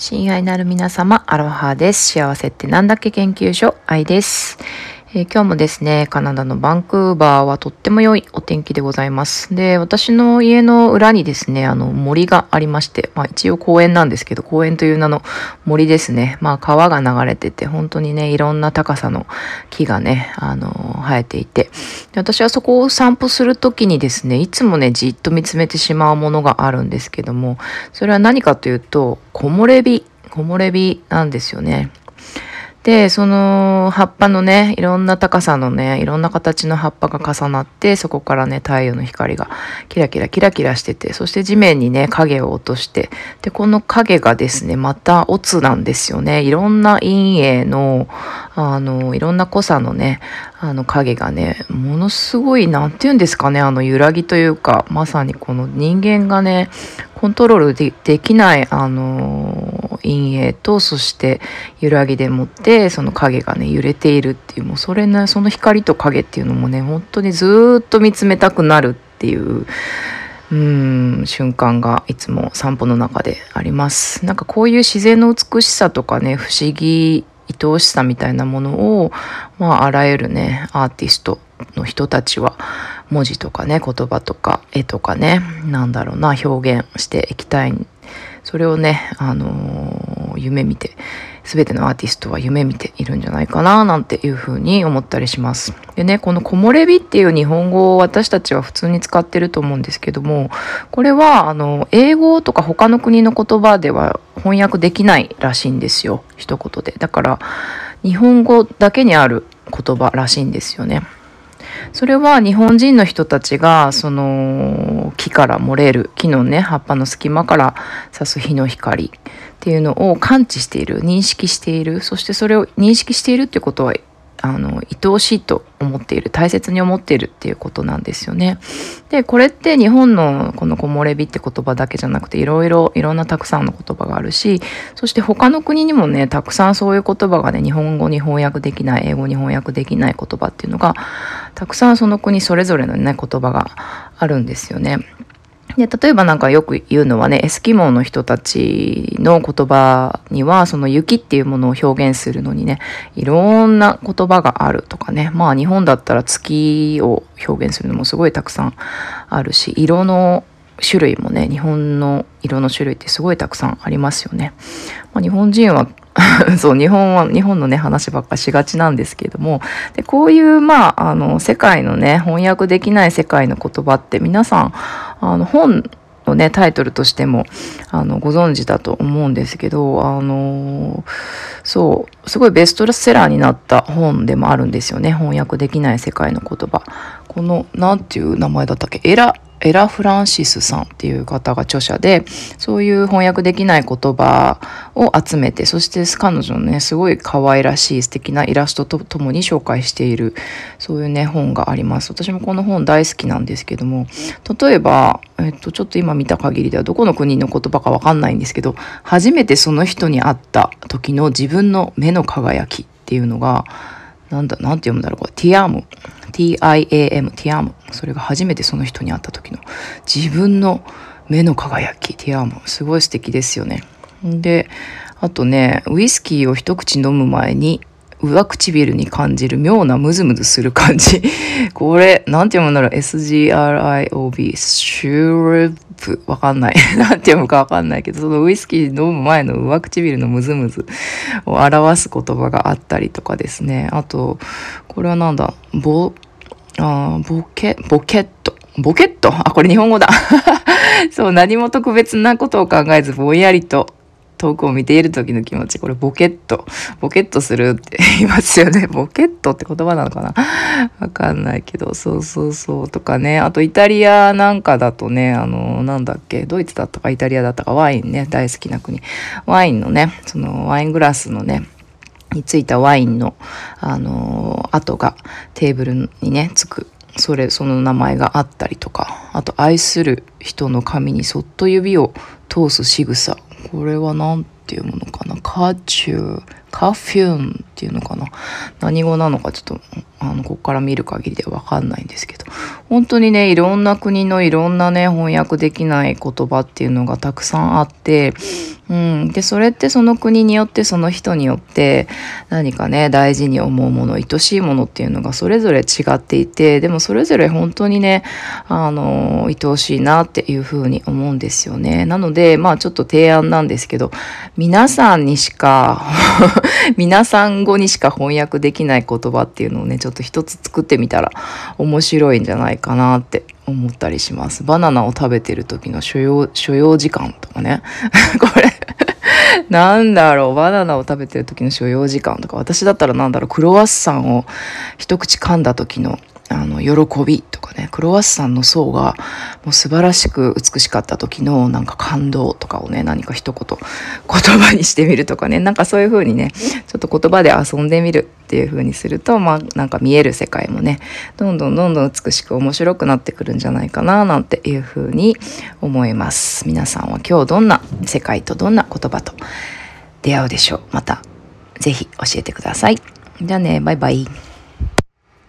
親愛なる皆様、アロハです。幸せってなんだっけ研究所、愛です。えー、今日もですね、カナダのバンクーバーはとっても良いお天気でございます。で、私の家の裏にですね、あの森がありまして、まあ一応公園なんですけど、公園という名の森ですね。まあ川が流れてて、本当にね、いろんな高さの木がね、あの、生えていて、で私はそこを散歩するときにですね、いつもね、じっと見つめてしまうものがあるんですけども、それは何かというと、木漏れ日、木漏れ日なんですよね。で、その葉っぱのね、いろんな高さのね、いろんな形の葉っぱが重なって、そこからね、太陽の光がキラキラキラキラしてて、そして地面にね、影を落として、で、この影がですね、またオツなんですよね。いろんな陰影の、あの、いろんな濃さのね、あの影がね、ものすごい、なんて言うんですかね、あの揺らぎというか、まさにこの人間がね、コントロールでできない、あの陰影とそして揺らぎでもってその影がね揺れているっていうもうそれねその光と影っていうのもね本当にずっと見つめたくなるっていううん瞬間がいつも散歩の中であります。なんかこういう自然の美しさとかね不思議愛おしさみたいなものを、まあ、あらゆるねアーティストの人たちは文字とかね言葉とか絵とかねなんだろうな表現していきたいそれをね、あのー、夢見て、すべてのアーティストは夢見ているんじゃないかな、なんていうふうに思ったりします。でね、この木漏れ日っていう日本語を私たちは普通に使ってると思うんですけども、これは、あの、英語とか他の国の言葉では翻訳できないらしいんですよ。一言で。だから、日本語だけにある言葉らしいんですよね。それは日本人の人たちがその木から漏れる木のね葉っぱの隙間から差す日の光っていうのを感知している認識している。そしてそれを認識しているってことはあの愛おしいと思っている大切に思っているっていうことなんですよね。でこれって日本のこの木漏れ日って言葉だけじゃなくていろいろいろんなたくさんの言葉があるしそして他の国にもねたくさんそういう言葉がね日本語に翻訳できない英語に翻訳できない言葉っていうのがたくさんその国それぞれのね言葉があるんですよね。で、例えばなんかよく言うのはね、エスキモーの人たちの言葉には、その雪っていうものを表現するのにね、いろんな言葉があるとかね、まあ日本だったら月を表現するのもすごいたくさんあるし、色の種類もね、日本の色の種類ってすごいたくさんありますよね。まあ、日本人は そう、日本は、日本のね、話ばっかしがちなんですけども、で、こういう、まあ、あの、世界のね、翻訳できない世界の言葉って皆さん、あの、本のね、タイトルとしても、あの、ご存知だと思うんですけど、あの、そう、すごいベストセラーになった本でもあるんですよね。翻訳できない世界の言葉。この、何ていう名前だったっけ？エラ、エラ・フランシスさんっていう方が著者で、そういう翻訳できない言葉を集めて、そして彼女のね、すごい可愛らしい素敵なイラストとともに紹介している、そういうね、本があります。私もこの本大好きなんですけども、例えば、えっと、ちょっと今見た限りではどこの国の言葉かわかんないんですけど、初めてその人に会った時の自分の目の輝きっていうのが、なんだ、なんて読むんだろう、これ、ティアム。TIAM、ティアム。それが初めてその人に会った時の自分の目の輝き、ティアム。すごい素敵ですよね。で、あとね、ウイスキーを一口飲む前に、上唇に感じる妙なムズムズする感じ。これ、なんて読むんだろう ?SGRIOB、シュープ、わかんない。なんて読むかわかんないけど、そのウイスキー飲む前の上唇のムズムズを表す言葉があったりとかですね。あと、これはなんだ？ボ、あボケ、ボケット。ボケット？あ、これ日本語だ。そう、何も特別なことを考えず、ぼんやりと遠くを見ている時の気持ち。これボケット。ボケットするって 言いますよね。ボケットって言葉なのかな？わかんないけど、そうそうそうとかね。あとイタリアなんかだとね、あの、なんだっけ、ドイツだったか？イタリアだったか？ワインね、大好きな国。ワインのね、そのワイングラスのね、についたワインの、あの跡がテーブルにね、つく。それ、その名前があったりとか。あと、愛する人の髪にそっと指を通す仕草。これは何ていうものかな？カチュー、カフューンっていうのかな？何語なのかちょっと、あの、こっから見る限りではわかんないんですけど、本当にね、いろんな国のいろんなね、翻訳できない言葉っていうのがたくさんあって、うん、でそれってその国によってその人によって何かね大事に思うもの愛しいものっていうのがそれぞれ違っていてでもそれぞれ本当にねあの愛おしいなっていうふうに思うんですよね。なのでまあちょっと提案なんですけど皆さんにしか 皆さん語にしか翻訳できない言葉っていうのをねちょっと一つ作ってみたら面白いんじゃないかなって思ったりします。バナナを食べてる時の所要、所要時間とかね。これなんだろう、バナナを食べてる時の所要時間とか、私だったらなんだろう、クロワッサンを一口噛んだ時のあの、喜びとかね、クロワッサンの層がもう素晴らしく美しかった時のなんか感動とかをね、何か一言言葉にしてみるとかね、なんかそういう風にね、ちょっと言葉で遊んでみるっていう風にすると、まあなんか見える世界もね、どんどんどんどん美しく面白くなってくるんじゃないかな、なんていう風に思います。皆さんは今日どんな世界とどんな言葉と出会うでしょう。また、ぜひ教えてください。じゃあね、バイバイ。